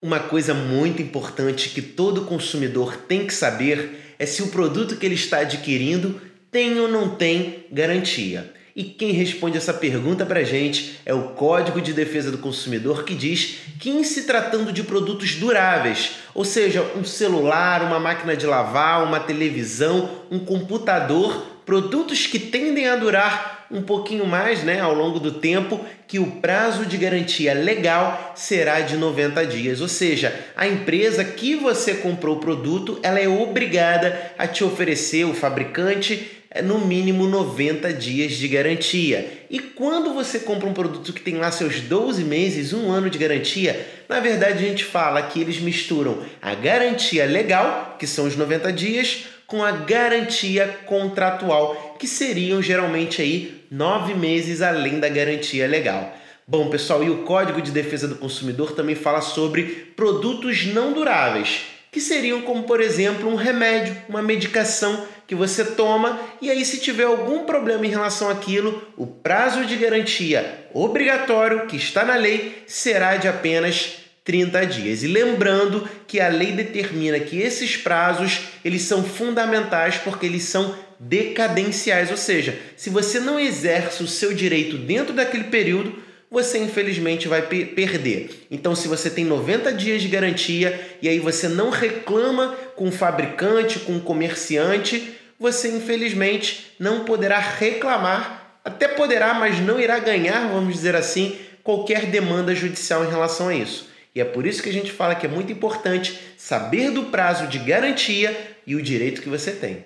Uma coisa muito importante que todo consumidor tem que saber é se o produto que ele está adquirindo tem ou não tem garantia. E quem responde essa pergunta para a gente é o Código de Defesa do Consumidor, que diz que, em se tratando de produtos duráveis, ou seja, um celular, uma máquina de lavar, uma televisão, um computador, produtos que tendem a durar um pouquinho mais né, ao longo do tempo, que o prazo de garantia legal será de 90 dias. Ou seja, a empresa que você comprou o produto, ela é obrigada a te oferecer, o fabricante, no mínimo 90 dias de garantia. E quando você compra um produto que tem lá seus 12 meses, um ano de garantia, na verdade a gente fala que eles misturam a garantia legal, que são os 90 dias, com a garantia contratual, que seriam geralmente aí nove meses além da garantia legal. Bom, pessoal, e o Código de Defesa do Consumidor também fala sobre produtos não duráveis, que seriam como, por exemplo, um remédio, uma medicação que você toma e aí se tiver algum problema em relação àquilo, o prazo de garantia obrigatório que está na lei será de apenas 30 dias. E lembrando que a lei determina que esses prazos, eles são fundamentais porque eles são decadenciais, ou seja, se você não exerce o seu direito dentro daquele período, você infelizmente vai perder. Então, se você tem 90 dias de garantia e aí você não reclama com o fabricante, com o comerciante, você infelizmente não poderá reclamar, até poderá, mas não irá ganhar, vamos dizer assim, qualquer demanda judicial em relação a isso. E é por isso que a gente fala que é muito importante saber do prazo de garantia e o direito que você tem.